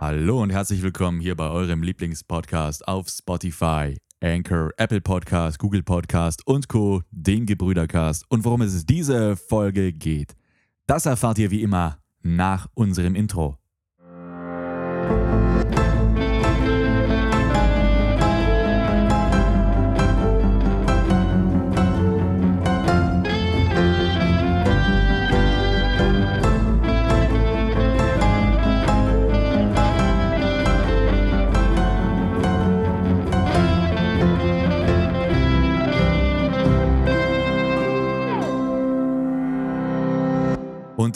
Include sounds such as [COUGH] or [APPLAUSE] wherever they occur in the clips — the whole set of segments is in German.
Hallo und herzlich willkommen hier bei eurem Lieblingspodcast auf Spotify, Anchor, Apple Podcast, Google Podcast und Co., den Gebrüdercast. Und worum es diese Folge geht, das erfahrt ihr wie immer nach unserem Intro.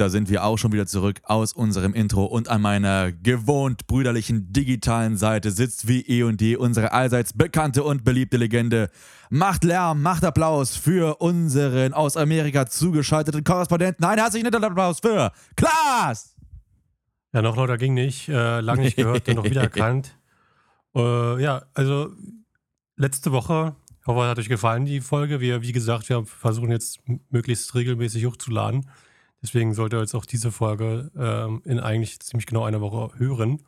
Da sind wir auch schon wieder zurück aus unserem Intro und an meiner gewohnt brüderlichen digitalen Seite sitzt wie eh und je unsere allseits bekannte und beliebte Legende. Macht Lärm, macht Applaus für unseren aus Amerika zugeschalteten Korrespondenten. Einen herzlichen Applaus für Klaas! Ja, noch lauter ging nicht. Äh, lange nicht gehört und noch wieder [LAUGHS] erkannt. Äh, ja, also letzte Woche, ich hoffe, hat euch gefallen, die Folge. Wir, wie gesagt, wir versuchen jetzt möglichst regelmäßig hochzuladen. Deswegen sollt ihr jetzt auch diese Folge ähm, in eigentlich ziemlich genau einer Woche hören.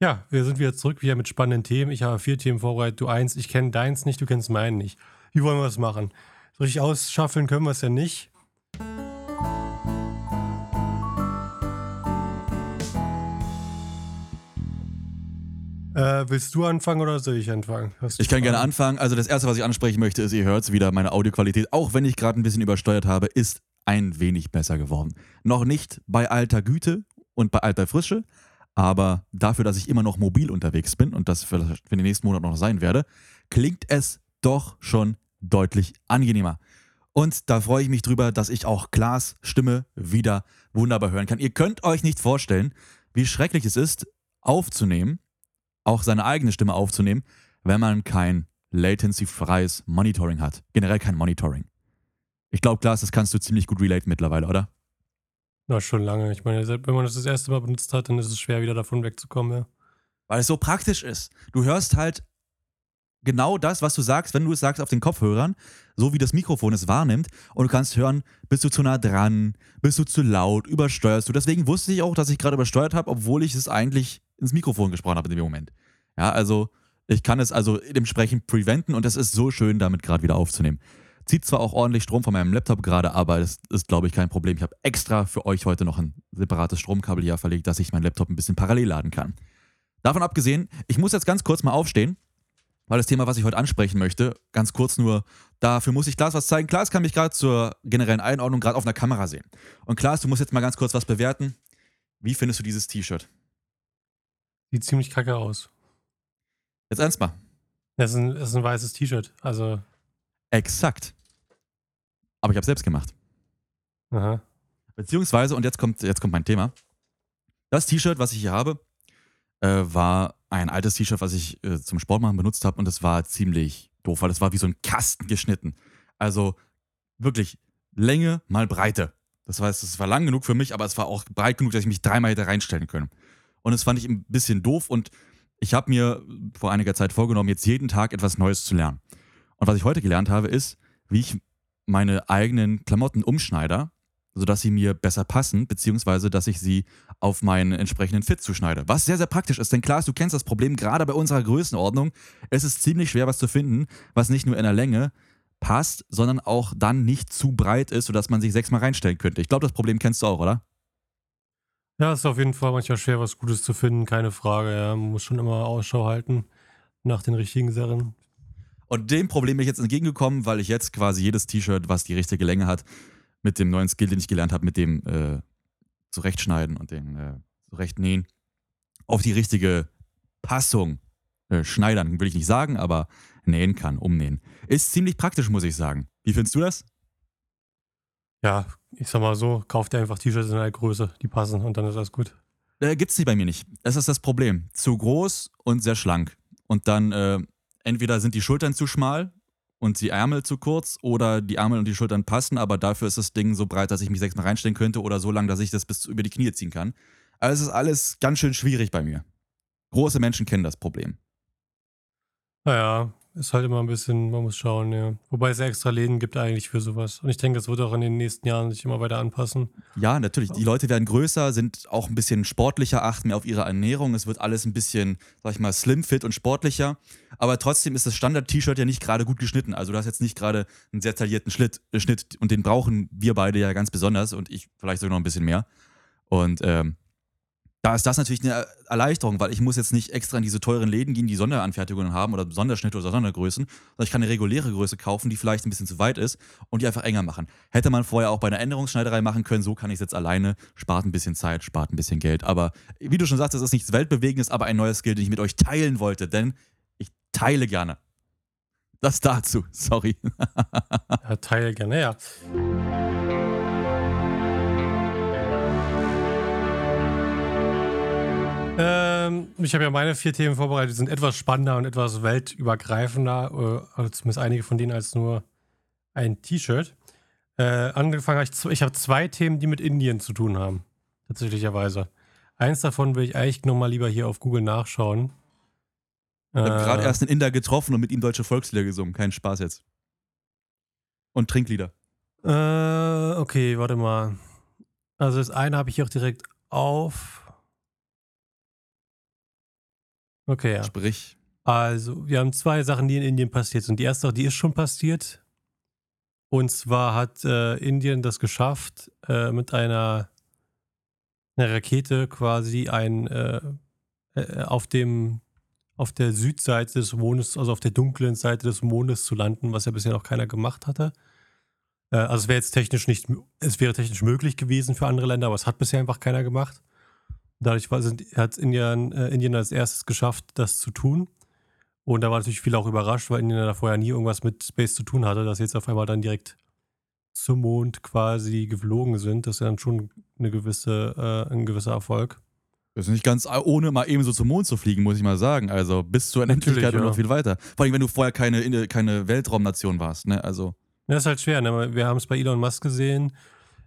Ja, wir sind wieder zurück, wieder mit spannenden Themen. Ich habe vier Themen vorbereitet. Du eins, ich kenne deins nicht, du kennst meinen nicht. Wie wollen wir das machen? So richtig ausschaffeln können wir es ja nicht. Äh, willst du anfangen oder soll ich anfangen? Ich kann gerne anfangen. Also das Erste, was ich ansprechen möchte, ist, ihr hört es wieder, meine Audioqualität, auch wenn ich gerade ein bisschen übersteuert habe, ist ein wenig besser geworden. Noch nicht bei alter Güte und bei alter Frische, aber dafür, dass ich immer noch mobil unterwegs bin und das für, für den nächsten Monat noch sein werde, klingt es doch schon deutlich angenehmer. Und da freue ich mich drüber, dass ich auch Klaas Stimme wieder wunderbar hören kann. Ihr könnt euch nicht vorstellen, wie schrecklich es ist, aufzunehmen, auch seine eigene Stimme aufzunehmen, wenn man kein latency-freies Monitoring hat. Generell kein Monitoring. Ich glaube, Klaas, das kannst du ziemlich gut relaten mittlerweile, oder? Na, schon lange. Ich meine, wenn man das das erste Mal benutzt hat, dann ist es schwer, wieder davon wegzukommen. Ja. Weil es so praktisch ist. Du hörst halt genau das, was du sagst, wenn du es sagst auf den Kopfhörern, so wie das Mikrofon es wahrnimmt. Und du kannst hören, bist du zu nah dran, bist du zu laut, übersteuerst du. Deswegen wusste ich auch, dass ich gerade übersteuert habe, obwohl ich es eigentlich ins Mikrofon gesprochen habe in dem Moment. Ja, also ich kann es also dementsprechend preventen und es ist so schön, damit gerade wieder aufzunehmen. Zieht zwar auch ordentlich Strom von meinem Laptop gerade, aber das ist, glaube ich, kein Problem. Ich habe extra für euch heute noch ein separates Stromkabel hier verlegt, dass ich meinen Laptop ein bisschen parallel laden kann. Davon abgesehen, ich muss jetzt ganz kurz mal aufstehen, weil das Thema, was ich heute ansprechen möchte, ganz kurz nur, dafür muss ich Klaas was zeigen. Klaas kann mich gerade zur generellen Einordnung gerade auf einer Kamera sehen. Und Klaas, du musst jetzt mal ganz kurz was bewerten. Wie findest du dieses T-Shirt? Sieht ziemlich kacke aus. Jetzt ernst mal. Das ist ein, das ist ein weißes T-Shirt. Also, Exakt. Aber ich habe selbst gemacht. aha. Beziehungsweise, und jetzt kommt, jetzt kommt mein Thema. Das T-Shirt, was ich hier habe, äh, war ein altes T-Shirt, was ich äh, zum Sportmachen benutzt habe und es war ziemlich doof, weil es war wie so ein Kasten geschnitten. Also wirklich Länge mal Breite. Das heißt, es war lang genug für mich, aber es war auch breit genug, dass ich mich dreimal hätte reinstellen können. Und das fand ich ein bisschen doof und ich habe mir vor einiger Zeit vorgenommen, jetzt jeden Tag etwas Neues zu lernen. Und was ich heute gelernt habe, ist, wie ich meine eigenen Klamotten umschneider, sodass sie mir besser passen, beziehungsweise dass ich sie auf meinen entsprechenden Fit zuschneide. Was sehr, sehr praktisch ist, denn klar, du kennst das Problem, gerade bei unserer Größenordnung, es ist ziemlich schwer, was zu finden, was nicht nur in der Länge passt, sondern auch dann nicht zu breit ist, sodass man sich sechsmal reinstellen könnte. Ich glaube, das Problem kennst du auch, oder? Ja, ist auf jeden Fall manchmal schwer, was Gutes zu finden, keine Frage. Ja. Man muss schon immer Ausschau halten nach den richtigen Sachen. Und dem Problem bin ich jetzt entgegengekommen, weil ich jetzt quasi jedes T-Shirt, was die richtige Länge hat, mit dem neuen Skill, den ich gelernt habe, mit dem äh, zurechtschneiden und dem äh, zurechtnähen, auf die richtige Passung äh, schneidern, will ich nicht sagen, aber nähen kann, umnähen. Ist ziemlich praktisch, muss ich sagen. Wie findest du das? Ja, ich sag mal so, kauf dir einfach T-Shirts in einer Größe, die passen und dann ist alles gut. Äh, gibt's die bei mir nicht. Das ist das Problem. Zu groß und sehr schlank. Und dann äh, entweder sind die Schultern zu schmal und die Ärmel zu kurz oder die Ärmel und die Schultern passen, aber dafür ist das Ding so breit, dass ich mich sechsmal reinstellen könnte oder so lang, dass ich das bis über die Knie ziehen kann. Also es ist alles ganz schön schwierig bei mir. Große Menschen kennen das Problem. Naja, ist halt immer ein bisschen, man muss schauen, ja. Wobei es ja extra Läden gibt eigentlich für sowas. Und ich denke, das wird auch in den nächsten Jahren sich immer weiter anpassen. Ja, natürlich. Die Leute werden größer, sind auch ein bisschen sportlicher, achten mehr auf ihre Ernährung. Es wird alles ein bisschen, sag ich mal, slim, fit und sportlicher. Aber trotzdem ist das Standard-T-Shirt ja nicht gerade gut geschnitten. Also du hast jetzt nicht gerade einen sehr taillierten Schnitt, äh, Schnitt und den brauchen wir beide ja ganz besonders und ich vielleicht sogar noch ein bisschen mehr. Und ähm, da ist das natürlich eine Erleichterung, weil ich muss jetzt nicht extra in diese teuren Läden gehen, die Sonderanfertigungen haben oder Sonderschnitte oder Sondergrößen, sondern ich kann eine reguläre Größe kaufen, die vielleicht ein bisschen zu weit ist und die einfach enger machen. Hätte man vorher auch bei einer Änderungsschneiderei machen können, so kann ich es jetzt alleine, spart ein bisschen Zeit, spart ein bisschen Geld. Aber wie du schon sagst, das ist nichts Weltbewegendes, aber ein neues Skill, den ich mit euch teilen wollte, denn ich teile gerne. Das dazu, sorry. Ja, teile gerne, ja. Ähm, ich habe ja meine vier Themen vorbereitet, die sind etwas spannender und etwas weltübergreifender, äh, also zumindest einige von denen als nur ein T-Shirt. Äh, angefangen habe ich, ich habe zwei Themen, die mit Indien zu tun haben, tatsächlicherweise. Eins davon will ich eigentlich nochmal lieber hier auf Google nachschauen. Ich habe gerade Äh, erst einen Inder getroffen und mit ihm deutsche Volkslieder gesungen. Kein Spaß jetzt. Und Trinklieder. Äh, okay, warte mal. Also das eine habe ich hier auch direkt auf. Okay, ja. Sprich. Also, wir haben zwei Sachen, die in Indien passiert sind. Die erste, die ist schon passiert. Und zwar hat äh, Indien das geschafft, äh, mit einer, einer Rakete quasi ein äh, äh, auf dem auf der Südseite des Mondes, also auf der dunklen Seite des Mondes zu landen, was ja bisher noch keiner gemacht hatte. Äh, also es wäre jetzt technisch nicht, es wäre technisch möglich gewesen für andere Länder, aber es hat bisher einfach keiner gemacht. Dadurch hat Indien, äh, Indien als erstes geschafft, das zu tun. Und da war natürlich viele auch überrascht, weil Indien da vorher nie irgendwas mit Space zu tun hatte, dass sie jetzt auf einmal dann direkt zum Mond quasi geflogen sind. Das ist ja dann schon eine gewisse, äh, ein gewisser Erfolg. Das ist nicht ganz ohne mal eben so zum Mond zu fliegen, muss ich mal sagen. Also bis zur Unendlichkeit Natürlich, und ja. noch viel weiter. Vor allem, wenn du vorher keine, keine Weltraumnation warst, ne? Also. Ja, ist halt schwer. Ne? Wir haben es bei Elon Musk gesehen.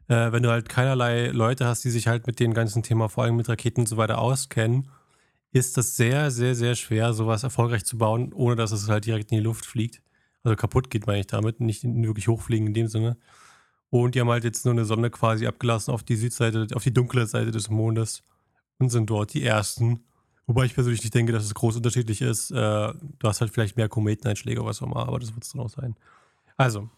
Äh, wenn du halt keinerlei Leute hast, die sich halt mit dem ganzen Thema, vor allem mit Raketen und so weiter auskennen, ist das sehr, sehr, sehr schwer, sowas erfolgreich zu bauen, ohne dass es halt direkt in die Luft fliegt. Also kaputt geht, meine ich damit, nicht wirklich hochfliegen in dem Sinne. Und die haben halt jetzt nur eine Sonde quasi abgelassen auf die Südseite, auf die dunkle Seite des Mondes und sind dort die ersten. Wobei ich persönlich nicht denke, dass es groß unterschiedlich ist. Äh, du hast halt vielleicht mehr Kometeneinschläge oder was auch immer, aber das wird es dann auch sein. Also,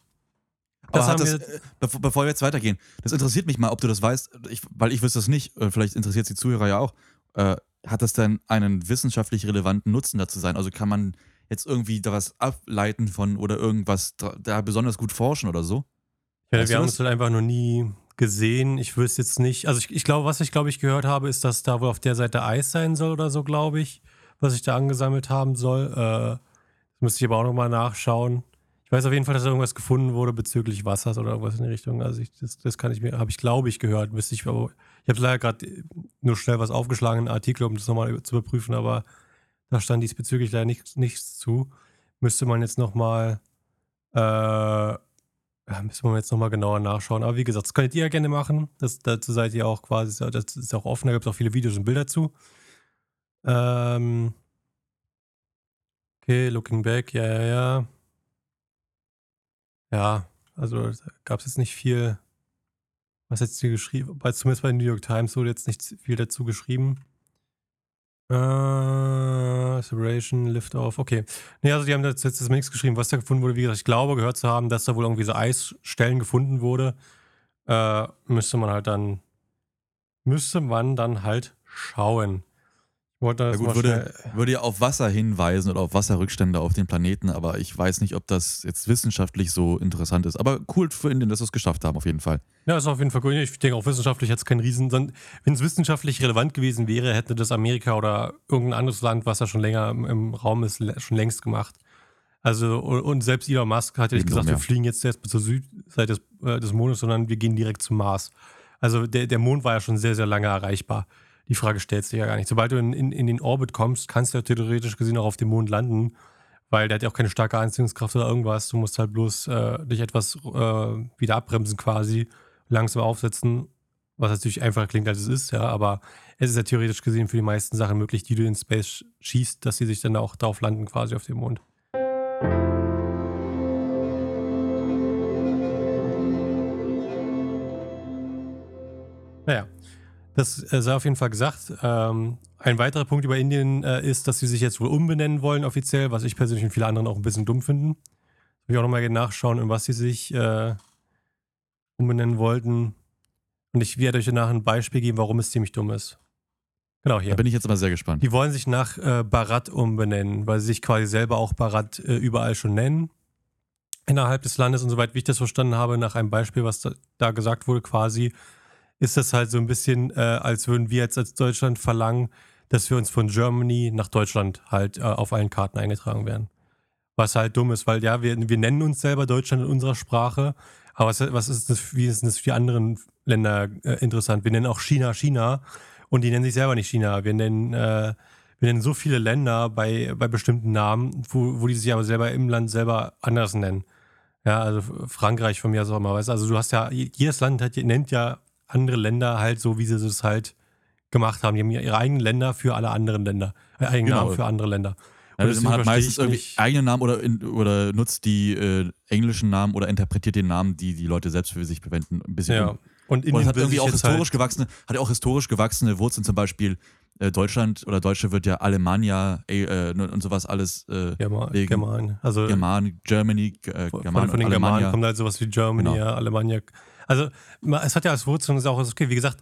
Das hat das, wir- äh, bevor, bevor wir jetzt weitergehen, das interessiert mich mal, ob du das weißt, ich, weil ich wüsste das nicht, äh, vielleicht interessiert es die Zuhörer ja auch. Äh, hat das denn einen wissenschaftlich relevanten Nutzen dazu sein? Also kann man jetzt irgendwie da was ableiten von oder irgendwas dra- da besonders gut forschen oder so? Ja, Weißt wir haben es halt einfach noch nie gesehen. Ich wüsste jetzt nicht. Also ich, ich glaube, was ich glaube ich gehört habe, ist, dass da wohl auf der Seite Eis sein soll oder so, glaube ich, was ich da angesammelt haben soll. Äh, das müsste ich aber auch nochmal nachschauen. Ich weiß auf jeden Fall, dass da irgendwas gefunden wurde bezüglich Wassers oder irgendwas in die Richtung. Also ich, das, das kann ich mir, habe ich glaube ich gehört, müsste ich, ich habe leider gerade nur schnell was aufgeschlagen, einen Artikel, um das nochmal zu überprüfen, aber da stand diesbezüglich leider nichts, nichts zu. Müsste man jetzt nochmal äh, müssen wir jetzt nochmal genauer nachschauen. Aber wie gesagt, das könnt ihr ja gerne machen. Das, dazu seid ihr auch quasi, das ist auch offen, da gibt es auch viele Videos und Bilder zu. Ähm, okay, looking back, ja, ja, ja. Ja, also gab es jetzt nicht viel, was jetzt hier geschrieben, bei, zumindest bei den New York Times wurde jetzt nicht viel dazu geschrieben. Äh, Separation, Liftoff, okay. Nee, also die haben jetzt, jetzt nichts geschrieben, was da gefunden wurde. Wie gesagt, ich glaube, gehört zu haben, dass da wohl irgendwie so Eisstellen gefunden wurde. Äh, müsste man halt dann, müsste man dann halt schauen. Wollte Ja das gut, mal würde, würde ja auf Wasser hinweisen oder auf Wasserrückstände auf den Planeten, aber ich weiß nicht, ob das jetzt wissenschaftlich so interessant ist. Aber cool für Indien, dass sie es geschafft haben, auf jeden Fall. Ja, ist auf jeden Fall cool. Ich denke, auch wissenschaftlich hat es keinen Riesen. Wenn es wissenschaftlich relevant gewesen wäre, hätte das Amerika oder irgendein anderes Land, was ja schon länger im, im Raum ist, schon längst gemacht. Also, und, selbst Elon Musk hat ja nicht gesagt, ja. wir fliegen jetzt erst zur Südseite des, äh, des Mondes, sondern wir gehen direkt zum Mars. Also, der, der Mond war ja schon sehr, sehr lange erreichbar. Die Frage stellt sich ja gar nicht. Sobald du in, in, in den Orbit kommst, kannst du ja theoretisch gesehen auch auf dem Mond landen, weil der hat ja auch keine starke Anziehungskraft oder irgendwas. Du musst halt bloß äh, dich etwas äh, wieder abbremsen quasi langsam aufsetzen, was natürlich einfacher klingt, als es ist, ja, aber es ist ja theoretisch gesehen für die meisten Sachen möglich, die du in Space schießt, dass sie sich dann auch drauf landen, quasi auf dem Mond. Das äh, sei auf jeden Fall gesagt. Ähm, ein weiterer Punkt über Indien äh, ist, dass sie sich jetzt wohl umbenennen wollen offiziell, was ich persönlich und viele anderen auch ein bisschen dumm finden. Will ich auch nochmal nachschauen, in was sie sich äh, umbenennen wollten. Und ich werde euch danach ein Beispiel geben, warum es ziemlich dumm ist. Genau hier. Da bin ich jetzt aber sehr gespannt. Die wollen sich nach äh, Bharat umbenennen, weil sie sich quasi selber auch Bharat äh, überall schon nennen. Innerhalb des Landes und soweit wie ich das verstanden habe, nach einem Beispiel, was da, da gesagt wurde, quasi, ist das halt so ein bisschen, äh, als würden wir jetzt als Deutschland verlangen, dass wir uns von Germany nach Deutschland halt äh, auf allen Karten eingetragen werden. Was halt dumm ist, weil ja, wir, wir nennen uns selber Deutschland in unserer Sprache, aber was, was ist das, wie ist das für andere Länder äh, interessant? Wir nennen auch China China und die nennen sich selber nicht China. Wir nennen, äh, wir nennen so viele Länder bei, bei bestimmten Namen, wo, wo die sich aber selber im Land selber anders nennen. Ja, also Frankreich von mir aus auch immer, weißt du? Also du hast ja, jedes Land hat, nennt ja andere Länder halt so, wie sie es halt gemacht haben. Die haben ihre eigenen Länder für alle anderen Länder. Äh, eigenen Genau. Namen für andere Länder. Ja, Und deswegen man hat meistens irgendwie eigenen Namen oder, in, oder nutzt die äh, englischen Namen oder interpretiert den Namen, die die Leute selbst für sich verwenden, ein bisschen Ja. um. Und Und Indien es hat irgendwie auch historisch halt, gewachsene, hat ja auch historisch gewachsene Wurzeln, zum Beispiel äh, Deutschland oder Deutsche wird ja Alemannia äh, äh, und sowas alles äh, German, German. Also German, Germany, äh, von, German von den und Germanen kommt halt sowas wie Germany, Genau. ja, Alemannia. Also es hat ja als Wurzeln, ist auch okay, wie gesagt,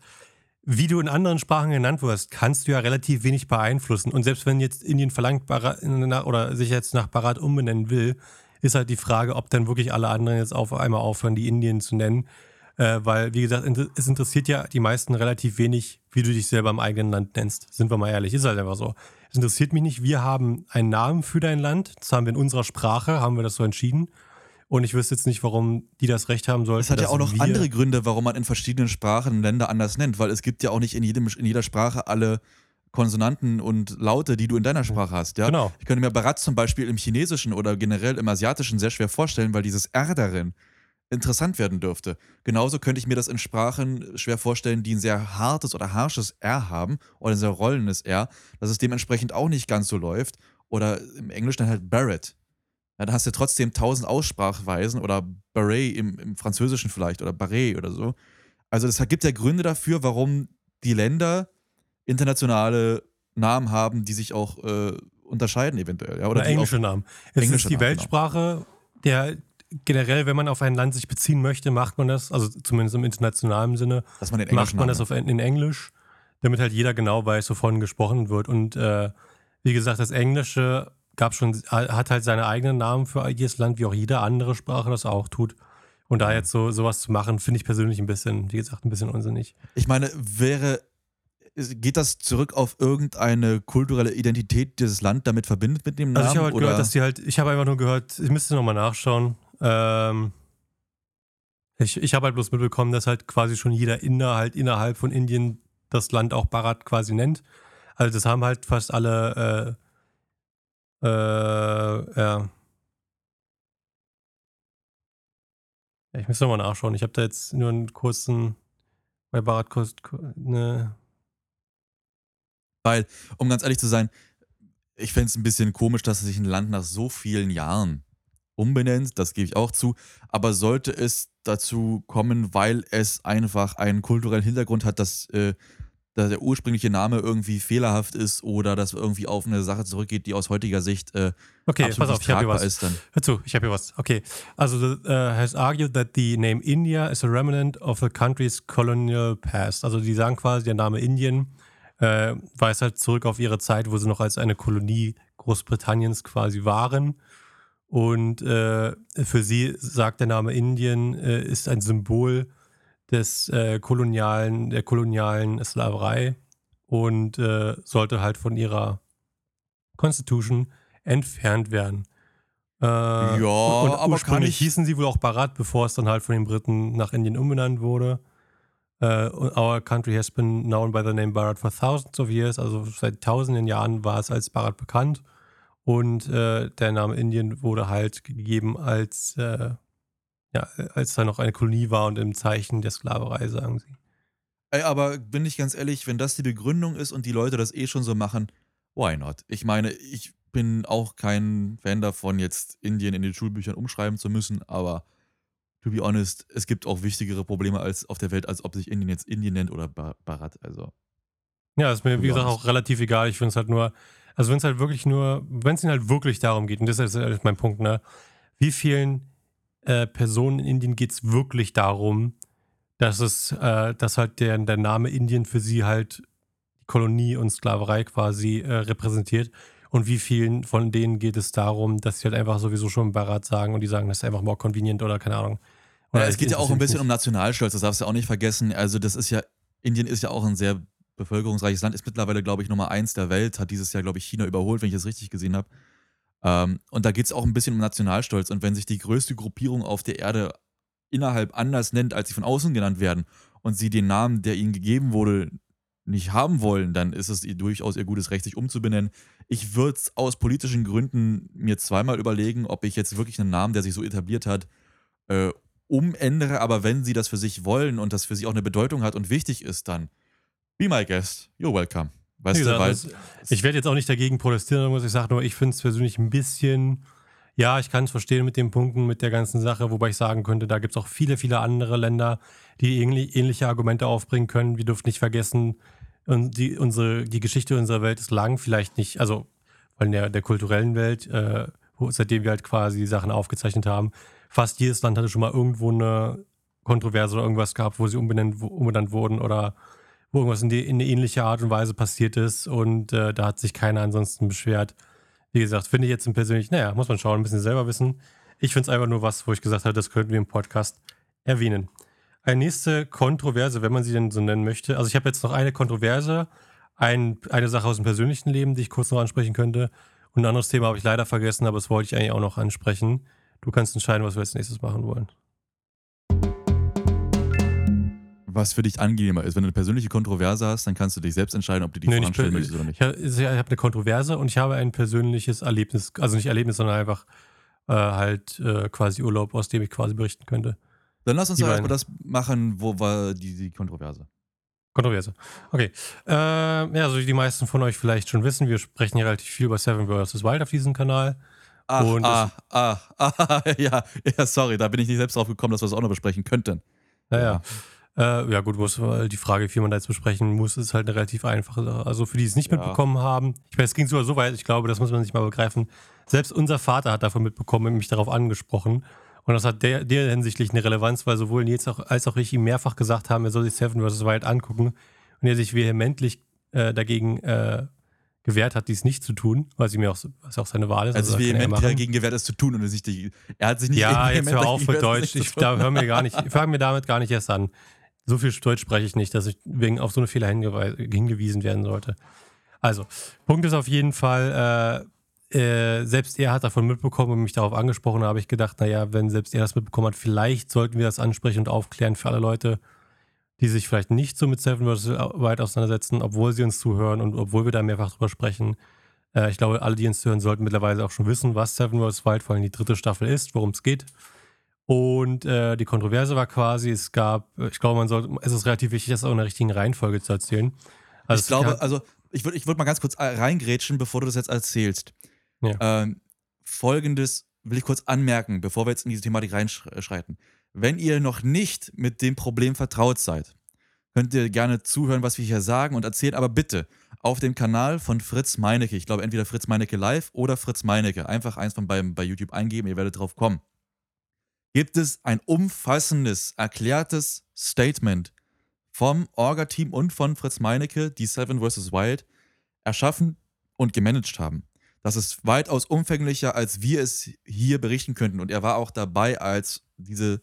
wie du in anderen Sprachen genannt wirst, kannst du ja relativ wenig beeinflussen. Und selbst wenn jetzt Indien verlangt oder sich jetzt nach Bharat umbenennen will, ist halt die Frage, ob dann wirklich alle anderen jetzt auf einmal aufhören, die Indien zu nennen. Äh, weil, wie gesagt, es interessiert ja die meisten relativ wenig, wie du dich selber im eigenen Land nennst. Sind wir mal ehrlich, ist halt einfach so. Es interessiert mich nicht. Wir haben einen Namen für dein Land. Das haben wir in unserer Sprache, haben wir das so entschieden. Und ich wüsste jetzt nicht, warum die das Recht haben sollten. Es hat ja auch noch andere Gründe, warum man in verschiedenen Sprachen Länder anders nennt, weil es gibt ja auch nicht in, jedem, in jeder Sprache alle Konsonanten und Laute, die du in deiner Sprache hast. Ja? Genau. Ich könnte mir Barat zum Beispiel im Chinesischen oder generell im Asiatischen sehr schwer vorstellen, weil dieses R darin interessant werden dürfte. Genauso könnte ich mir das in Sprachen schwer vorstellen, die ein sehr hartes oder harsches R haben oder ein sehr rollendes R, dass es dementsprechend auch nicht ganz so läuft. Oder im Englischen dann halt Barrett. Ja, dann hast du trotzdem tausend Aussprachweisen oder Barret im, im Französischen vielleicht oder Barret oder so. Also es gibt ja Gründe dafür, warum die Länder internationale Namen haben, die sich auch äh, unterscheiden eventuell. Ja, oder Oder englische Namen. Es englische ist die Namen, genau. Weltsprache, der generell, wenn man auf ein Land sich beziehen möchte, macht man das, also zumindest im internationalen Sinne, dass man macht man Namen das auf, in Englisch, damit halt jeder genau weiß, wovon gesprochen wird. Und äh, wie gesagt, das Englische gab schon, hat halt seine eigenen Namen für jedes Land, wie auch jede andere Sprache das auch tut. Und da jetzt so sowas zu machen, finde ich persönlich ein bisschen, wie gesagt, ein bisschen unsinnig. Ich meine, wäre, geht das zurück auf irgendeine kulturelle Identität, die das Land damit verbindet mit dem Namen? Also ich habe halt gehört, dass die halt, ich habe einfach nur gehört, ich müsste nochmal nachschauen. Ähm, ich ich habe halt bloß mitbekommen, dass halt quasi schon jeder Inder halt innerhalb von Indien das Land auch Bharat quasi nennt. Also das haben halt fast alle, äh, äh, ja. Ich muss nochmal nachschauen. Ich habe da jetzt nur einen kurzen, bei Bharat kurz, ne, Weil, um ganz ehrlich zu sein, ich fände es ein bisschen komisch, dass sich ein Land nach so vielen Jahren umbenennt, das gebe ich auch zu. Aber sollte es dazu kommen, weil es einfach einen kulturellen Hintergrund hat, dass, äh, dass der ursprüngliche Name irgendwie fehlerhaft ist oder dass irgendwie auf eine Sache zurückgeht, die aus heutiger Sicht äh, Okay, absolut pass auf, ich habe hier was. ist, dann Hör zu, ich habe hier was. Okay. Also, the, uh, has argued that the name India is a remnant of the country's colonial past. Also, die sagen quasi, der Name Indien äh, weist halt zurück auf ihre Zeit, wo sie noch als eine Kolonie Großbritanniens quasi waren. Und äh, für sie sagt der Name Indien äh, ist ein Symbol des äh, kolonialen, der kolonialen Sklaverei und äh, sollte halt von ihrer Constitution entfernt werden. Äh, Ja, und, und aber ursprünglich ich- hießen sie wohl auch Bharat, bevor es dann halt von den Briten nach Indien umbenannt wurde. Und our country has been known by the name Bharat for thousands of years. Also seit tausenden Jahren war es als Bharat bekannt. Und äh, der Name Indien wurde halt gegeben als, äh, ja, als da noch eine Kolonie war und im Zeichen der Sklaverei, sagen sie. Ey, aber bin ich ganz ehrlich, wenn das die Begründung ist und die Leute das eh schon so machen, why not? Ich meine, ich bin auch kein Fan davon, jetzt Indien in den Schulbüchern umschreiben zu müssen, aber to be honest, es gibt auch wichtigere Probleme als auf der Welt, als ob sich Indien jetzt Indien nennt oder Bharat. Also, Ja, ist mir, wie gesagt, auch relativ egal. Ich finde es halt nur, also wenn es halt wirklich nur, wenn es ihnen halt wirklich darum geht, und das ist halt mein Punkt, ne, wie vielen äh, Personen in Indien geht es wirklich darum, dass es, äh, dass halt der, der Name Indien für sie halt die Kolonie und Sklaverei quasi äh, repräsentiert. Und wie vielen von denen geht es darum, dass sie halt einfach sowieso schon Barat sagen und die sagen, das ist einfach more convenient oder keine Ahnung. Oder Ja, es geht ja auch ein bisschen mich um Nationalstolz, das darfst du auch nicht vergessen. Also, das ist ja, Indien ist ja auch ein sehr bevölkerungsreiches Land, ist mittlerweile, glaube ich, Nummer eins der Welt, hat dieses Jahr, glaube ich, China überholt, wenn ich das richtig gesehen habe. Ähm, und da geht es auch ein bisschen um Nationalstolz. Und wenn sich die größte Gruppierung auf der Erde innerhalb anders nennt, als sie von außen genannt werden, und sie den Namen, der ihnen gegeben wurde, nicht haben wollen, dann ist es ihr durchaus ihr gutes Recht, sich umzubenennen. Ich würde es aus politischen Gründen mir zweimal überlegen, ob ich jetzt wirklich einen Namen, der sich so etabliert hat, äh, umändere, aber wenn sie das für sich wollen und das für sie auch eine Bedeutung hat und wichtig ist, dann be my guest, you're welcome. Weißt Wie du, gesagt, weil das- Ich werde jetzt auch nicht dagegen protestieren, irgendwas. ich sage nur, ich finde es persönlich ein bisschen, ja, ich kann es verstehen mit den Punkten, mit der ganzen Sache, wobei ich sagen könnte, da gibt es auch viele, viele andere Länder, die ähnlich, ähnliche Argumente aufbringen können. Wir dürfen nicht vergessen, die, unsere, die Geschichte unserer Welt ist lang, vielleicht nicht, also von der, der kulturellen Welt, äh, seitdem wir halt quasi Sachen aufgezeichnet haben. Fast jedes Land hatte schon mal irgendwo eine Kontroverse oder irgendwas gehabt, wo sie umbenannt, umbenannt wurden oder wo irgendwas in, die, in eine ähnliche Art und Weise passiert ist und äh, da hat sich keiner ansonsten beschwert. Wie gesagt, finde ich jetzt persönlich, naja, muss man schauen, ein bisschen selber wissen. Ich finde es einfach nur was, wo ich gesagt habe, das könnten wir im Podcast erwähnen. Eine nächste Kontroverse, wenn man sie denn so nennen möchte. Also ich habe jetzt noch eine Kontroverse, ein, eine Sache aus dem persönlichen Leben, die ich kurz noch ansprechen könnte. Und ein anderes Thema habe ich leider vergessen, aber das wollte ich eigentlich auch noch ansprechen. Du kannst entscheiden, was wir als nächstes machen wollen. Was für dich angenehmer ist. Wenn du eine persönliche Kontroverse hast, dann kannst du dich selbst entscheiden, ob du die Nee, voranstellen möchtest oder nicht. Ich habe ich hab eine Kontroverse und ich habe ein persönliches Erlebnis, also nicht Erlebnis, sondern einfach äh, halt äh, quasi Urlaub, aus dem ich quasi berichten könnte. Dann lass uns doch erstmal das machen, wo war die, die Kontroverse. Kontroverse. Okay. Äh, ja, so wie die meisten von euch vielleicht schon wissen, wir sprechen ja relativ viel über Seven vs. Wild auf diesem Kanal. Ach, Und ah, ah, [LAUGHS] ah, ja, ja, sorry, da bin ich nicht selbst drauf gekommen, dass wir das auch noch besprechen könnten. Naja. Äh, ja, gut, muss, weil die Frage, wie viel man da jetzt besprechen muss, ist halt eine relativ einfache Sache. Also für die, die es nicht Ja. mitbekommen haben, ich meine, es ging sogar so weit, ich glaube, das muss man sich mal begreifen. Selbst unser Vater hat davon mitbekommen und mich darauf angesprochen. Und das hat der, der hinsichtlich eine Relevanz, weil sowohl Nils auch, als auch ich ihm mehrfach gesagt haben, er soll sich Seven vs. Wild angucken. Und er sich vehementlich äh, dagegen äh, gewehrt hat, dies nicht zu tun, weil sie mir auch, was auch seine Wahl ist. Also, das er vehement dagegen gewährt, es zu tun und sich die, er hat sich nicht Ja, jetzt hör auf mit gewehrt, Deutsch. das Ich da hör mir gar nicht, ich fange mir damit gar nicht erst an. So viel Deutsch spreche ich nicht, dass ich wegen auf so eine Fehler hingewiesen werden sollte. Also, Punkt ist auf jeden Fall, äh, äh, selbst er hat davon mitbekommen und mich darauf angesprochen, da habe ich gedacht, naja, wenn selbst er das mitbekommen hat, vielleicht sollten wir das ansprechen und aufklären für alle Leute, die sich vielleicht nicht so mit Seven vs. Wild auseinandersetzen, obwohl sie uns zuhören und obwohl wir da mehrfach drüber sprechen. Äh, ich glaube, alle, die uns zuhören, sollten mittlerweile auch schon wissen, was Seven vs. Wild, vor allem die dritte Staffel ist, worum es geht. Und äh, die Kontroverse war quasi, es gab, ich glaube, man sollte, es ist relativ wichtig, das auch in der richtigen Reihenfolge zu erzählen. Also ich glaube, also ich würde ich würd mal ganz kurz äh, reingrätschen, bevor du das jetzt erzählst. Ja. Ähm, Folgendes will ich kurz anmerken, bevor wir jetzt in diese Thematik reinschreiten. Wenn ihr noch nicht mit dem Problem vertraut seid, könnt ihr gerne zuhören, was wir hier sagen und erzählen, aber bitte auf dem Kanal von Fritz Meinecke, ich glaube entweder Fritz Meinecke live oder Fritz Meinecke, einfach eins von beiden bei YouTube eingeben, ihr werdet drauf kommen. Gibt es ein umfassendes, erklärtes Statement vom Orga-Team und von Fritz Meinecke, die Seven vs. Wild, erschaffen und gemanagt haben. Das ist weitaus umfänglicher, als wir es hier berichten könnten. Und er war auch dabei, als diese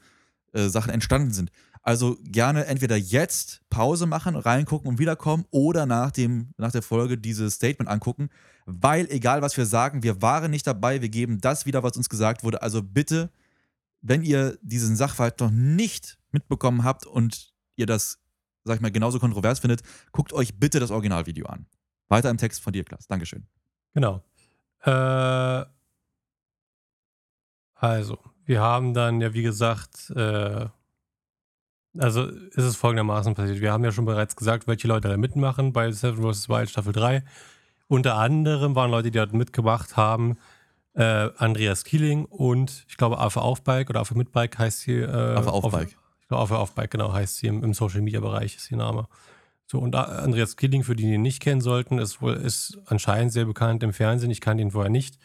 äh, Sachen entstanden sind. Also gerne entweder jetzt Pause machen, reingucken und wiederkommen oder nach, dem, nach der Folge dieses Statement angucken, weil egal was wir sagen, wir waren nicht dabei, wir geben das wieder, was uns gesagt wurde. Also bitte, wenn ihr diesen Sachverhalt noch nicht mitbekommen habt und ihr das, sag ich mal, genauso kontrovers findet, guckt euch bitte das Originalvideo an. Weiter im Text von dir, Klaas. Dankeschön. Genau. Äh, also, wir haben dann ja, wie gesagt, äh, also ist es folgendermaßen passiert. Wir haben ja schon bereits gesagt, welche Leute da mitmachen bei Seven vs. Wild Staffel 3. Unter anderem waren Leute, die dort mitgemacht haben, äh, Andreas Kieling und ich glaube Affe Aufbike oder Affe Mitbike heißt sie. Äh, Affe Aufbike. Ich glaube Affe Aufbike, genau, heißt sie im, im Social Media Bereich, ist ihr Name. So, und Andreas Kieling, für die, die ihn nicht kennen sollten, ist wohl, ist anscheinend sehr bekannt im Fernsehen. Ich kannte ihn vorher nicht,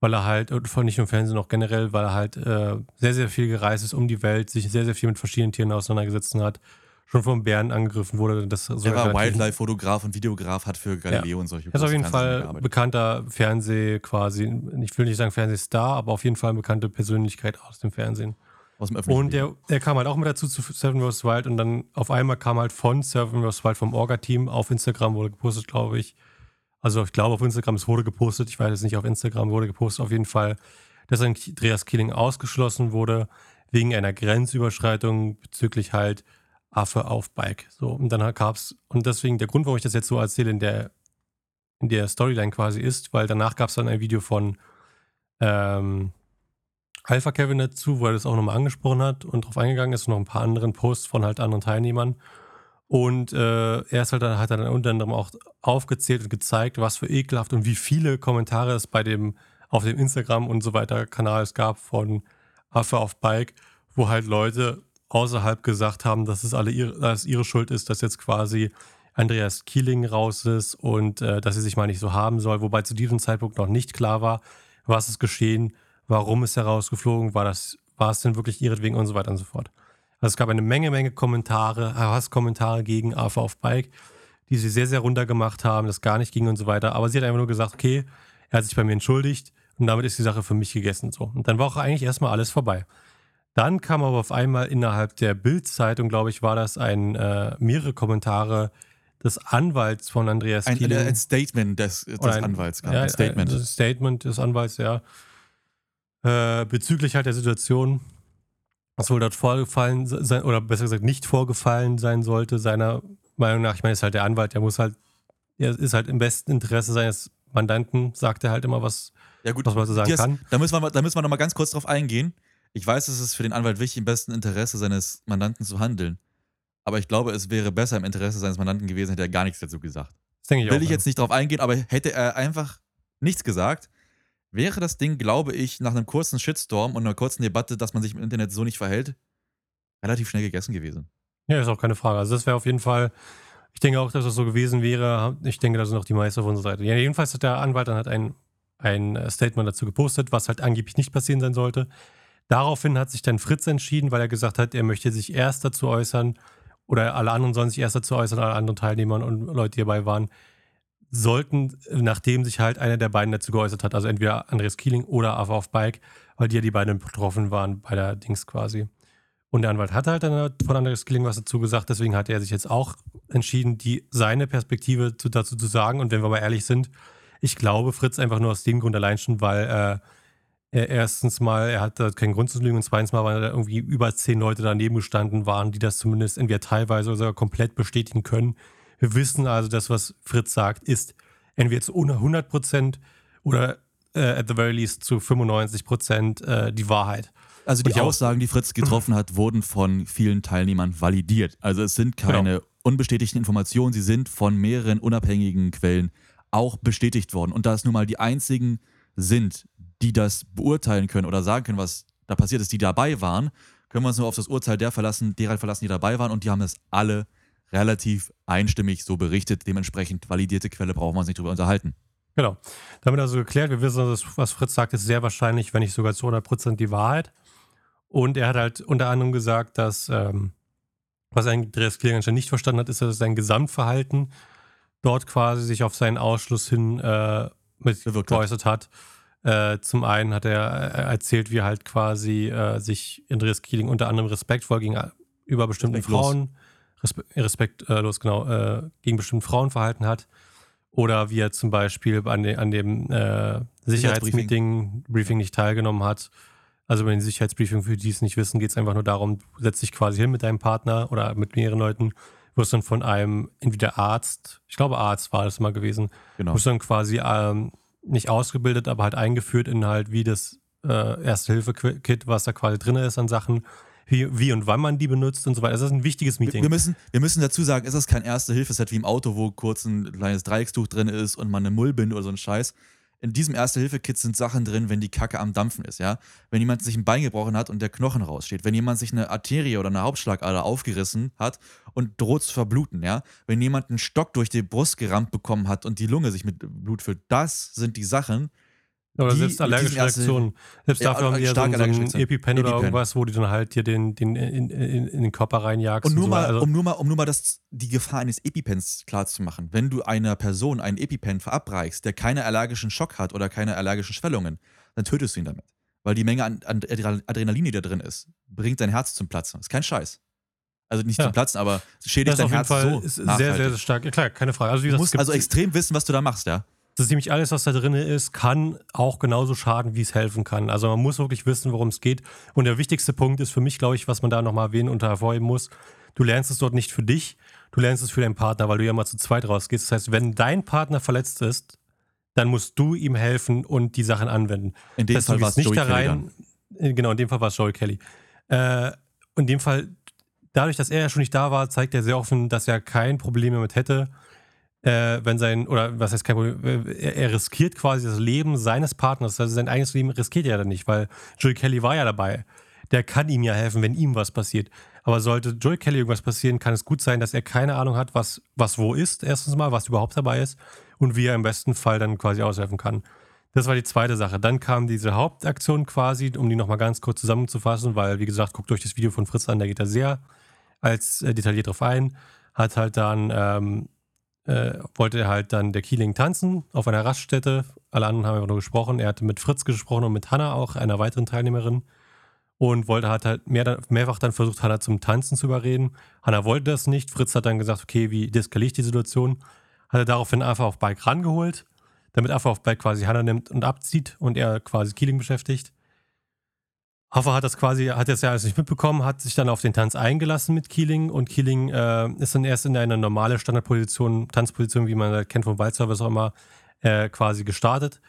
weil er halt, nicht nur im Fernsehen, auch generell, weil er halt äh, sehr, sehr viel gereist ist um die Welt, sich sehr, sehr viel mit verschiedenen Tieren auseinandergesetzt hat schon vom Bären angegriffen wurde. Das er war Wildlife-Fotograf und Videograf, hat für Galileo ja. und solche Er ist auf jeden Fall bekannter Fernseh quasi, ich will nicht sagen Fernsehstar, aber auf jeden Fall eine bekannte Persönlichkeit aus dem Fernsehen. Aus dem und der, der kam halt auch mit dazu zu Seven vs. Wild und dann auf einmal kam halt von Seven vs. Wild vom Orga-Team auf Instagram, wurde gepostet, glaube ich. Also ich glaube auf Instagram, es wurde gepostet, ich weiß es nicht, auf Instagram wurde gepostet, auf jeden Fall, dass Andreas Killing ausgeschlossen wurde wegen einer Grenzüberschreitung bezüglich halt Affe auf Bike. So, und dann gab es, und deswegen der Grund, warum ich das jetzt so erzähle, in der, in der Storyline quasi ist, weil danach gab es dann ein Video von ähm, Alpha Kevin dazu, wo er das auch nochmal angesprochen hat und darauf eingegangen ist und noch ein paar anderen Posts von halt anderen Teilnehmern. Und äh, er ist halt hat dann unter anderem auch aufgezählt und gezeigt, was für ekelhaft und wie viele Kommentare es bei dem, auf dem Instagram und so weiter Kanal es gab von Affe auf Bike, wo halt Leute außerhalb gesagt haben, dass es alle ihre, dass ihre Schuld ist, dass jetzt quasi Andreas Kieling raus ist und äh, dass sie sich mal nicht so haben soll, wobei zu diesem Zeitpunkt noch nicht klar war, was ist geschehen, warum ist er rausgeflogen, war das, war es denn wirklich ihretwegen und so weiter und so fort. Also es gab eine Menge, Menge Kommentare, Hasskommentare gegen AV auf Bike, die sie sehr, sehr runtergemacht haben, das gar nicht ging und so weiter. Aber sie hat einfach nur gesagt, okay, er hat sich bei mir entschuldigt und damit ist die Sache für mich gegessen. So. Und dann war auch eigentlich erstmal alles vorbei. Dann kam aber auf einmal innerhalb der Bild-Zeitung, glaube ich, war das ein äh, mehrere Kommentare des Anwalts von Andreas ein, Kieling. Ein Statement des, des ein, Anwalts. Ja, ein Statement. Ein Statement des Anwalts, ja. Äh, bezüglich halt der Situation, was wohl dort vorgefallen sein, oder besser gesagt nicht vorgefallen sein sollte, seiner Meinung nach. Ich meine, ist halt der Anwalt, der muss halt, er ist halt im besten Interesse seines Mandanten, sagt er halt immer, was, ja, gut, was man so sagen kann. Da müssen wir, da müssen wir noch mal ganz kurz drauf eingehen. Ich weiß, es ist für den Anwalt wichtig, im besten Interesse seines Mandanten zu handeln. Aber ich glaube, es wäre besser im Interesse seines Mandanten gewesen, hätte er gar nichts dazu gesagt. Das denke ich Will auch, ich jetzt nicht drauf eingehen, aber hätte er einfach nichts gesagt, wäre das Ding, glaube ich, nach einem kurzen Shitstorm und einer kurzen Debatte, dass man sich im Internet so nicht verhält, relativ schnell gegessen gewesen. Ja, ist auch keine Frage. Also das wäre auf jeden Fall, ich denke auch, dass das so gewesen wäre. Ich denke, da sind auch die meisten auf unserer Seite. Ja, jedenfalls hat der Anwalt dann halt ein, ein Statement dazu gepostet, was halt angeblich nicht passieren sein sollte. Daraufhin hat sich dann Fritz entschieden, weil er gesagt hat, er möchte sich erst dazu äußern, oder alle anderen sollen sich erst dazu äußern, alle anderen Teilnehmer und Leute, die dabei waren, sollten, nachdem sich halt einer der beiden dazu geäußert hat, also entweder Andreas Kieling oder Ava auf Bike, weil die ja die beiden betroffen waren bei der Dings quasi. Und der Anwalt hat halt dann von Andreas Kieling was dazu gesagt, deswegen hat er sich jetzt auch entschieden, die, seine Perspektive zu, dazu zu sagen. Und wenn wir mal ehrlich sind, ich glaube Fritz einfach nur aus dem Grund allein schon, weil äh, erstens mal, er hatte keinen Grund zu lügen und zweitens mal, weil da irgendwie über zehn Leute daneben gestanden waren, die das zumindest entweder teilweise oder sogar komplett bestätigen können. Wir wissen also, das, was Fritz sagt, ist entweder zu 100 Prozent oder äh, at the very least zu 95 Prozent äh, die Wahrheit. Also die Aussagen, die Fritz getroffen hat, wurden von vielen Teilnehmern validiert. Also es sind keine genau. unbestätigten Informationen, sie sind von mehreren unabhängigen Quellen auch bestätigt worden. Und da es nun mal die einzigen sind, die das beurteilen können oder sagen können, was da passiert ist, die dabei waren, können wir uns nur auf das Urteil der verlassen, derer verlassen, die dabei waren und die haben das alle relativ einstimmig so berichtet. Dementsprechend validierte Quelle brauchen wir uns nicht drüber unterhalten. Genau. Damit also geklärt, wir wissen, dass, was Fritz sagt, ist sehr wahrscheinlich, wenn nicht sogar zu 100% die Wahrheit. Und er hat halt unter anderem gesagt, dass, ähm, was Andreas Kling anscheinend nicht verstanden hat, ist, dass sein Gesamtverhalten dort quasi sich auf seinen Ausschluss hin äh, mit geäußert hat. Äh, zum einen hat er äh, erzählt, wie er halt quasi äh, sich Andreas Kieling unter anderem respektvoll gegenüber bestimmten respektlos. Frauen, respe respektlos, genau, äh, gegen bestimmte Frauen verhalten hat. Oder wie er zum Beispiel an, de an dem äh, Sicherheitsmeeting, Briefing nicht teilgenommen hat. Also bei den Sicherheitsbriefing, für die es nicht wissen, geht es einfach nur darum, du setzt dich quasi hin mit deinem Partner oder mit mehreren Leuten, wirst dann von einem entweder Arzt, ich glaube Arzt war das mal gewesen, genau. wirst dann quasi ähm, nicht ausgebildet, aber halt eingeführt in halt wie das äh, Erste-Hilfe-Kit, was da quasi drin ist an Sachen, wie, wie und wann man die benutzt und so weiter. Das ist ein wichtiges Meeting. wir, müssen, wir müssen dazu sagen, es ist kein Erste-Hilfe-Set wie im Auto, wo kurz ein kleines Dreieckstuch drin ist und man eine Mullbinde oder so ein Scheiß. In diesem Erste-Hilfe-Kit sind Sachen drin, wenn die Kacke am Dampfen ist, ja. Wenn jemand sich ein Bein gebrochen hat und der Knochen raussteht. Wenn jemand sich eine Arterie oder eine Hauptschlagader aufgerissen hat und droht zu verbluten, ja. Wenn jemand einen Stock durch die Brust gerammt bekommen hat und die Lunge sich mit Blut füllt. Das sind die Sachen, Oder die selbst allergische Reaktionen. Selbst Ja, dafür haben die ja so, so ein Reaktionen. EpiPen oder EpiPen. irgendwas, wo du dann halt dir den, den in, in, in den Körper reinjagst. Und nur so mal. Also, um nur mal, um nur mal das, die Gefahr eines EpiPens klarzumachen. Wenn du einer Person einen EpiPen verabreichst, der keine allergischen Schock hat oder keine allergischen Schwellungen, dann tötest du ihn damit. Weil die Menge an, an Adrenalin, die da drin ist, bringt dein Herz zum Platzen. Ist kein Scheiß. Also nicht Ja. zum Platzen, aber schädigt dein auf jeden Herz Fall so ist sehr, sehr, sehr stark. Ja, klar, keine Frage. Also, Du musst also extrem wissen, was du da machst, ja. Das ist ziemlich alles, was da drin ist, kann auch genauso schaden, wie es helfen kann. Also man muss wirklich wissen, worum es geht. Und der wichtigste Punkt ist für mich, glaube ich, was man da nochmal erwähnen und hervorheben muss, du lernst es dort nicht für dich, du lernst es für deinen Partner, weil du ja mal zu zweit rausgehst. Das heißt, wenn dein Partner verletzt ist, dann musst du ihm helfen und die Sachen anwenden. In dem Das heißt, Fall war es nicht Joey da Kelly rein. dann. äh, Genau, in dem Fall war es Joel Kelly. Äh, in dem Fall, dadurch, dass er ja schon nicht da war, zeigt er sehr offen, dass er kein Problem damit hätte, äh, wenn sein, oder was heißt kein Problem, äh, er, er riskiert quasi das Leben seines Partners, also sein eigenes Leben riskiert er ja dann nicht, weil Joel Kelly war ja dabei. Der kann ihm ja helfen, wenn ihm was passiert. Aber sollte Joel Kelly irgendwas passieren, kann es gut sein, dass er keine Ahnung hat, was, was wo ist, erstens mal, was überhaupt dabei ist und wie er im besten Fall dann quasi aushelfen kann. Das war die zweite Sache. Dann kam diese Hauptaktion quasi, um die nochmal ganz kurz zusammenzufassen, weil, wie gesagt, guckt euch das Video von Fritz an, da geht er sehr als äh, detailliert drauf ein. Hat halt dann, ähm, äh, wollte halt dann der Keeling tanzen auf einer Raststätte. Alle anderen haben einfach nur gesprochen. Er hatte mit Fritz gesprochen und mit Hanna auch, einer weiteren Teilnehmerin. Und wollte hat halt mehr, mehrfach dann versucht, Hanna zum Tanzen zu überreden. Hanna wollte das nicht. Fritz hat dann gesagt, okay, wie deeskaliere ich die Situation? Hat er daraufhin einfach auf Bike rangeholt, damit einfach auf Bike quasi Hanna nimmt und abzieht und er quasi Keeling beschäftigt. Hoffer hat das quasi, hat das ja alles nicht mitbekommen, hat sich dann auf den Tanz eingelassen mit Keeling und Keeling äh, ist dann erst in eine normale Standardposition, Tanzposition, wie man das kennt vom Waldservice auch immer, äh, quasi gestartet.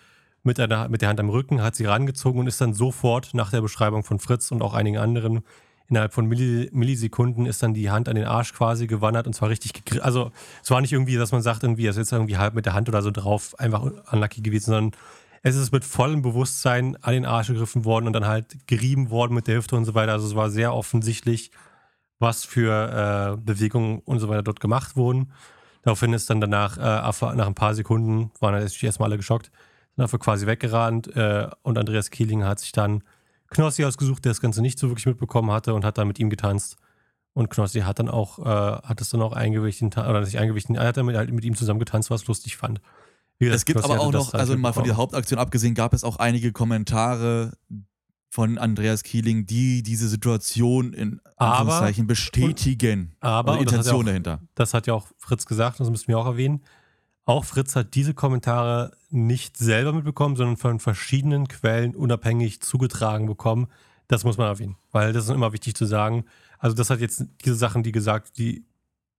Mit, einer, mit der Hand am Rücken, hat sie rangezogen und ist dann sofort nach der Beschreibung von Fritz und auch einigen anderen innerhalb von Milli Millisekunden ist dann die Hand an den Arsch quasi gewandert und zwar richtig gegri- Also es war nicht irgendwie, dass man sagt, irgendwie, er ist jetzt irgendwie halb mit der Hand oder so drauf, einfach unlucky gewesen, sondern es ist mit vollem Bewusstsein an den Arsch gegriffen worden und dann halt gerieben worden mit der Hüfte und so weiter. Also es war sehr offensichtlich, was für äh, Bewegungen und so weiter dort gemacht wurden. Daraufhin ist dann danach, äh, nach ein paar Sekunden, waren dann erstmal alle geschockt, sind dafür quasi weggerannt äh, und Andreas Kieling hat sich dann Knossi ausgesucht, der das Ganze nicht so wirklich mitbekommen hatte und hat dann mit ihm getanzt. Und Knossi hat dann auch, äh, hat es dann auch eingewichen, oder nicht eingewichen, er hat dann mit, halt mit ihm zusammen getanzt, was lustig fand. Gesagt, Es gibt aber auch noch, dann also mal von dieser. Hauptaktion abgesehen, gab es auch einige Kommentare von Andreas Kieling, die diese Situation in Aber- Anführungszeichen bestätigen. aber, Oder und das hat Intention ja auch- dahinter. das hat ja auch Fritz gesagt, das müssen wir auch erwähnen. Auch Fritz hat diese Kommentare nicht selber mitbekommen, sondern von verschiedenen Quellen unabhängig zugetragen bekommen. Das muss man erwähnen, weil das ist immer wichtig zu sagen. Also, das hat jetzt diese Sachen, die gesagt, die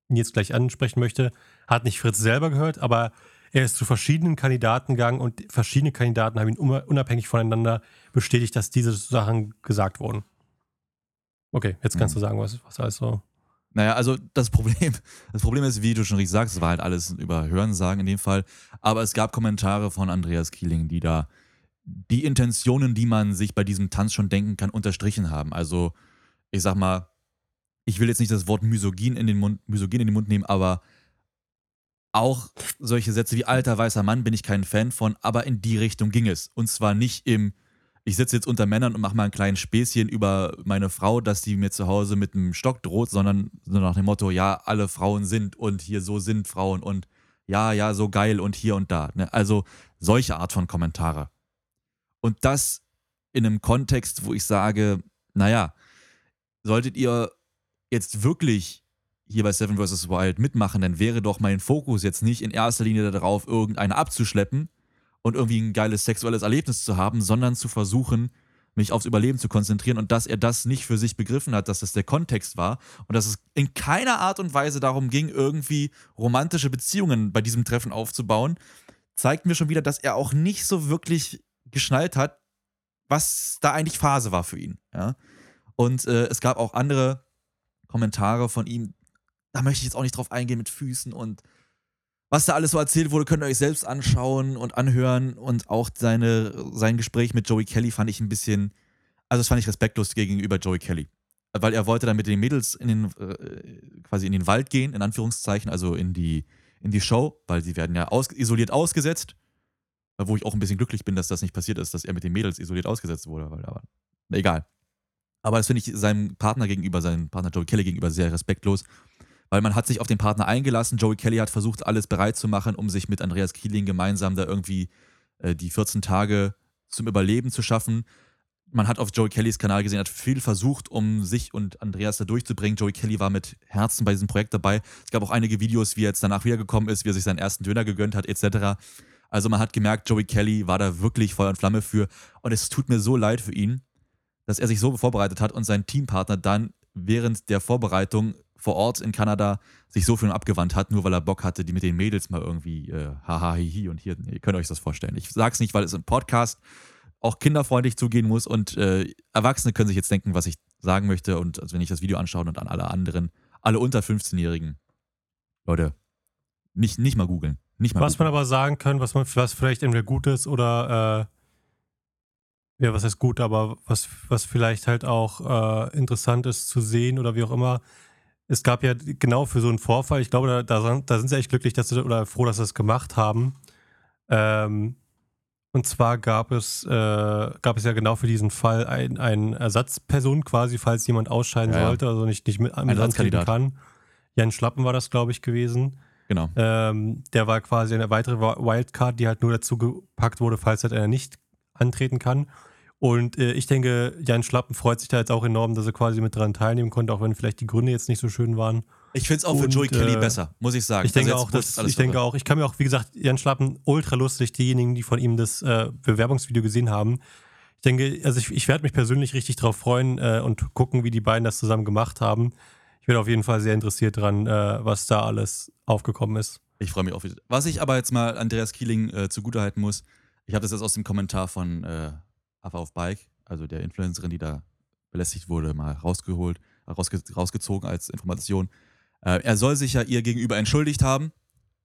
ich jetzt gleich ansprechen möchte, hat nicht Fritz selber gehört, aber er ist zu verschiedenen Kandidaten gegangen und verschiedene Kandidaten haben ihn un- unabhängig voneinander bestätigt, dass diese Sachen gesagt wurden. Okay, jetzt kannst Mhm. du sagen, was, was alles so. Naja, also das Problem, das Problem ist, wie du schon richtig sagst, es war halt alles über Hörensagen in dem Fall, aber es gab Kommentare von Andreas Kieling, die da die Intentionen, die man sich bei diesem Tanz schon denken kann, unterstrichen haben. Also, ich sag mal, ich will jetzt nicht das Wort misogyn in den Mund, misogyn in den Mund nehmen, aber auch solche Sätze wie alter weißer Mann bin ich kein Fan von, aber in die Richtung ging es. Und zwar nicht im, ich sitze jetzt unter Männern und mache mal ein kleines Späßchen über meine Frau, dass die mir zu Hause mit einem Stock droht, sondern so nach dem Motto, ja, alle Frauen sind und hier so sind Frauen und ja, ja, so geil und hier und da. Ne? Also solche Art von Kommentare. Und das in einem Kontext, wo ich sage, naja, solltet ihr jetzt wirklich hier bei Seven vs. Wild mitmachen, dann wäre doch mein Fokus jetzt nicht in erster Linie darauf, irgendeine abzuschleppen und irgendwie ein geiles sexuelles Erlebnis zu haben, sondern zu versuchen, mich aufs Überleben zu konzentrieren und dass er das nicht für sich begriffen hat, dass das der Kontext war und dass es in keiner Art und Weise darum ging, irgendwie romantische Beziehungen bei diesem Treffen aufzubauen, zeigt mir schon wieder, dass er auch nicht so wirklich geschnallt hat, was da eigentlich Phase war für ihn. Ja? Und äh, es gab auch andere Kommentare von ihm. Da möchte ich jetzt auch nicht drauf eingehen mit Füßen und was da alles so erzählt wurde, könnt ihr euch selbst anschauen und anhören. Und auch seine, sein Gespräch mit Joey Kelly fand ich ein bisschen, also das fand ich respektlos gegenüber Joey Kelly. Weil er wollte dann mit den Mädels in den, äh, quasi in den Wald gehen, in Anführungszeichen, also in die, in die Show, weil sie werden ja aus, isoliert ausgesetzt. Wo ich auch ein bisschen glücklich bin, dass das nicht passiert ist, dass er mit den Mädels isoliert ausgesetzt wurde. Weil, aber egal. Aber das finde ich seinem Partner gegenüber, seinem Partner Joey Kelly gegenüber sehr respektlos weil man hat sich auf den Partner eingelassen. Joey Kelly hat versucht, alles bereit zu machen, um sich mit Andreas Kieling gemeinsam da irgendwie äh, die 14 Tage zum Überleben zu schaffen. Man hat auf Joey Kellys Kanal gesehen, hat viel versucht, um sich und Andreas da durchzubringen. Joey Kelly war mit Herzen bei diesem Projekt dabei. Es gab auch einige Videos, wie er jetzt danach wiedergekommen ist, wie er sich seinen ersten Döner gegönnt hat, etc. Also man hat gemerkt, Joey Kelly war da wirklich Feuer und Flamme für. Und es tut mir so leid für ihn, dass er sich so vorbereitet hat und sein Teampartner dann während der Vorbereitung vor Ort in Kanada sich so viel abgewandt hat, nur weil er Bock hatte, die mit den Mädels mal irgendwie äh, haha hihi und hier, ihr könnt euch das vorstellen. Ich sag's nicht, weil es im Podcast auch kinderfreundlich zugehen muss und äh, Erwachsene können sich jetzt denken, was ich sagen möchte und also wenn ich das Video anschaue und an alle anderen, alle unter 15-Jährigen, Leute, nicht, nicht mal googeln. Nicht mal was googlen. man aber sagen kann, was man was vielleicht entweder gut ist oder äh, ja, was heißt gut, aber was, was vielleicht halt auch äh, interessant ist zu sehen oder wie auch immer, es gab ja genau für so einen Vorfall, ich glaube, da, da, da sind sie echt glücklich dass sie, oder froh, dass sie es gemacht haben. Ähm, und zwar gab es, äh, gab es ja genau für diesen Fall ein, ein Ersatzperson quasi, falls jemand ausscheiden Ja, sollte, also nicht, nicht mit, mit antreten kann. Jan Schlappen war das, glaube ich, gewesen. Genau. Ähm, der war quasi eine weitere Wildcard, die halt nur dazu gepackt wurde, falls halt er nicht antreten kann. Und äh, ich denke, Jan Schlappen freut sich da jetzt auch enorm, dass er quasi mit dran teilnehmen konnte, auch wenn vielleicht die Gründe jetzt nicht so schön waren. Ich finde es auch für Und, Joey Kelly äh, besser, muss ich sagen. Ich denke Also auch, dass, ich denke auch, ich kann mir auch, wie gesagt, Jan Schlappen ultra lustig, diejenigen, die von ihm das äh, Bewerbungsvideo gesehen haben. Ich denke, also ich, ich werde mich persönlich richtig drauf freuen äh, und gucken, wie die beiden das zusammen gemacht haben. Ich bin auf jeden Fall sehr interessiert dran, äh, was da alles aufgekommen ist. Ich freue mich auch wieder. Was ich aber jetzt mal Andreas Kieling äh, zugutehalten muss, ich habe das jetzt aus dem Kommentar von Affe auf Bike, also der Influencerin, die da belästigt wurde, mal rausgeholt, rausge rausgezogen als Information. Äh, er soll sich ja ihr gegenüber entschuldigt haben,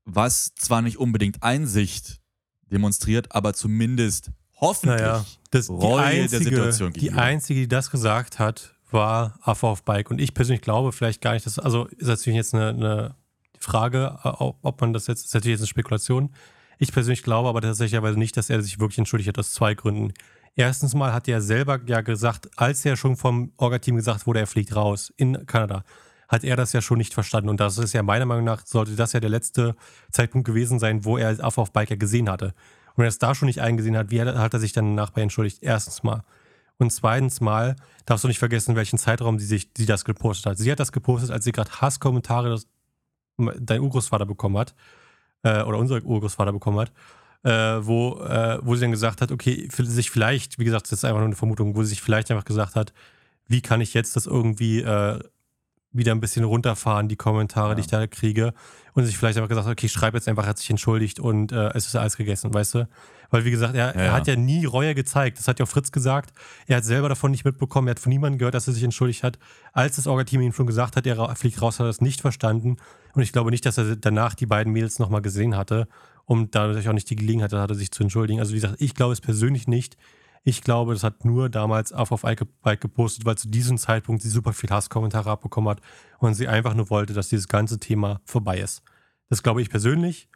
was zwar nicht unbedingt Einsicht demonstriert, aber zumindest hoffentlich Naja, das, die, Reue einzige, der Situation die gegenüber. einzige, die das gesagt hat, war Affe auf Bike. Und ich persönlich glaube vielleicht gar nicht, dass, also ist natürlich jetzt eine, eine Frage, äh, ob man das jetzt, ist natürlich jetzt eine Spekulation. Ich persönlich glaube aber tatsächlich nicht, dass er sich wirklich entschuldigt hat, aus zwei Gründen. Erstens mal hat er selber ja gesagt, als er schon vom Orga-Team gesagt wurde, er fliegt raus in Kanada, hat er das ja schon nicht verstanden. Und das ist ja meiner Meinung nach, sollte das ja der letzte Zeitpunkt gewesen sein, wo er Affe auf Biker gesehen hatte. Und wenn er es da schon nicht eingesehen hat, wie hat er sich dann nachher entschuldigt? Erstens mal. Und zweitens mal darfst du nicht vergessen, welchen Zeitraum sie sich sie das gepostet hat. Sie hat das gepostet, als sie gerade Hasskommentare dein Urgroßvater bekommen hat, äh, oder unser Urgroßvater bekommen hat, äh, wo, äh, wo sie dann gesagt hat, okay, für sich vielleicht, wie gesagt, das ist einfach nur eine Vermutung, wo sie sich vielleicht einfach gesagt hat, wie kann ich jetzt das irgendwie äh, wieder ein bisschen runterfahren, die Kommentare, Ja. die ich da kriege. Und sich vielleicht einfach gesagt hat, okay, ich schreibe jetzt einfach, er hat sich entschuldigt und äh, es ist alles gegessen, weißt du? Weil, wie gesagt, er, Ja, er hat ja nie Reue gezeigt. Das hat ja auch Fritz gesagt. Er hat selber davon nicht mitbekommen. Er hat von niemandem gehört, dass er sich entschuldigt hat. Als das Orga-Team ihm schon gesagt hat, er fliegt raus, hat er das nicht verstanden. Und ich glaube nicht, dass er danach die beiden Mädels nochmal gesehen hatte und dadurch auch nicht die Gelegenheit hatte, sich zu entschuldigen. Also, wie gesagt, ich glaube es persönlich nicht. Ich glaube, das hat nur damals auf auf Ike gepostet, weil zu diesem Zeitpunkt sie super viel Hasskommentare abbekommen hat und sie einfach nur wollte, dass dieses ganze Thema vorbei ist. Das glaube ich persönlich.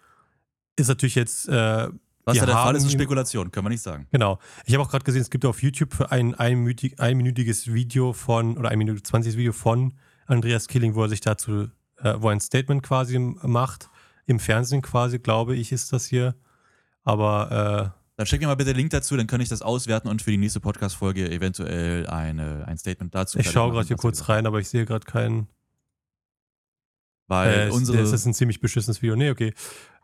Ist natürlich jetzt. Äh, Was da der Fall ist, ist Spekulation, können wir nicht sagen. Genau. Ich habe auch gerade gesehen, es gibt auf YouTube für ein einminütig, einminütiges Video von, oder ein Minute 20 Video von Andreas Killing, wo er sich dazu, äh, wo er ein Statement quasi macht. Im Fernsehen quasi, glaube ich, ist das hier. Aber Dann schick mir mal bitte den Link dazu, dann kann ich das auswerten und für die nächste Podcast-Folge eventuell eine, ein Statement dazu äh, ich schaue gerade hier kurz rein, aber ich sehe gerade keinen. Weil Äh, unsere. das ist ein ziemlich beschissenes Video. Nee, okay.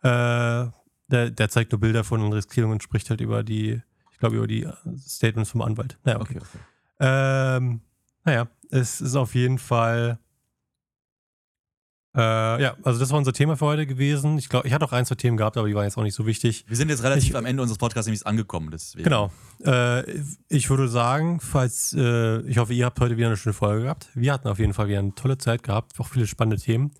Äh, der, der zeigt nur Bilder von Killing und spricht halt über die, ich glaube, über die äh, Statements vom Anwalt. Naja, okay. okay, okay. Ähm, naja, es ist auf jeden Fall. Äh, ja, also das war unser Thema für heute gewesen. Ich glaube, ich hatte auch ein, zwei Themen gehabt, aber die waren jetzt auch nicht so wichtig. Wir sind jetzt relativ Ich- am Ende unseres Podcasts nämlich angekommen. Deswegen. Genau. Äh, ich würde sagen, falls, äh, ich hoffe, ihr habt heute wieder eine schöne Folge gehabt. Wir hatten auf jeden Fall wieder eine tolle Zeit gehabt, auch viele spannende Themen.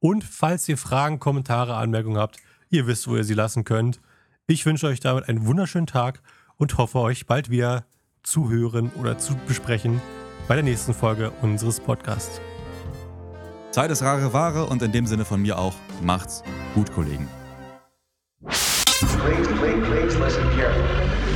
Und falls ihr Fragen, Kommentare, Anmerkungen habt, ihr wisst, wo ihr sie lassen könnt. Ich wünsche euch damit einen wunderschönen Tag und hoffe, euch bald wieder zu hören oder zu besprechen bei der nächsten Folge unseres Podcasts. Zeit ist rare Ware und in dem Sinne von mir auch, macht's gut, Kollegen. Please, please, please.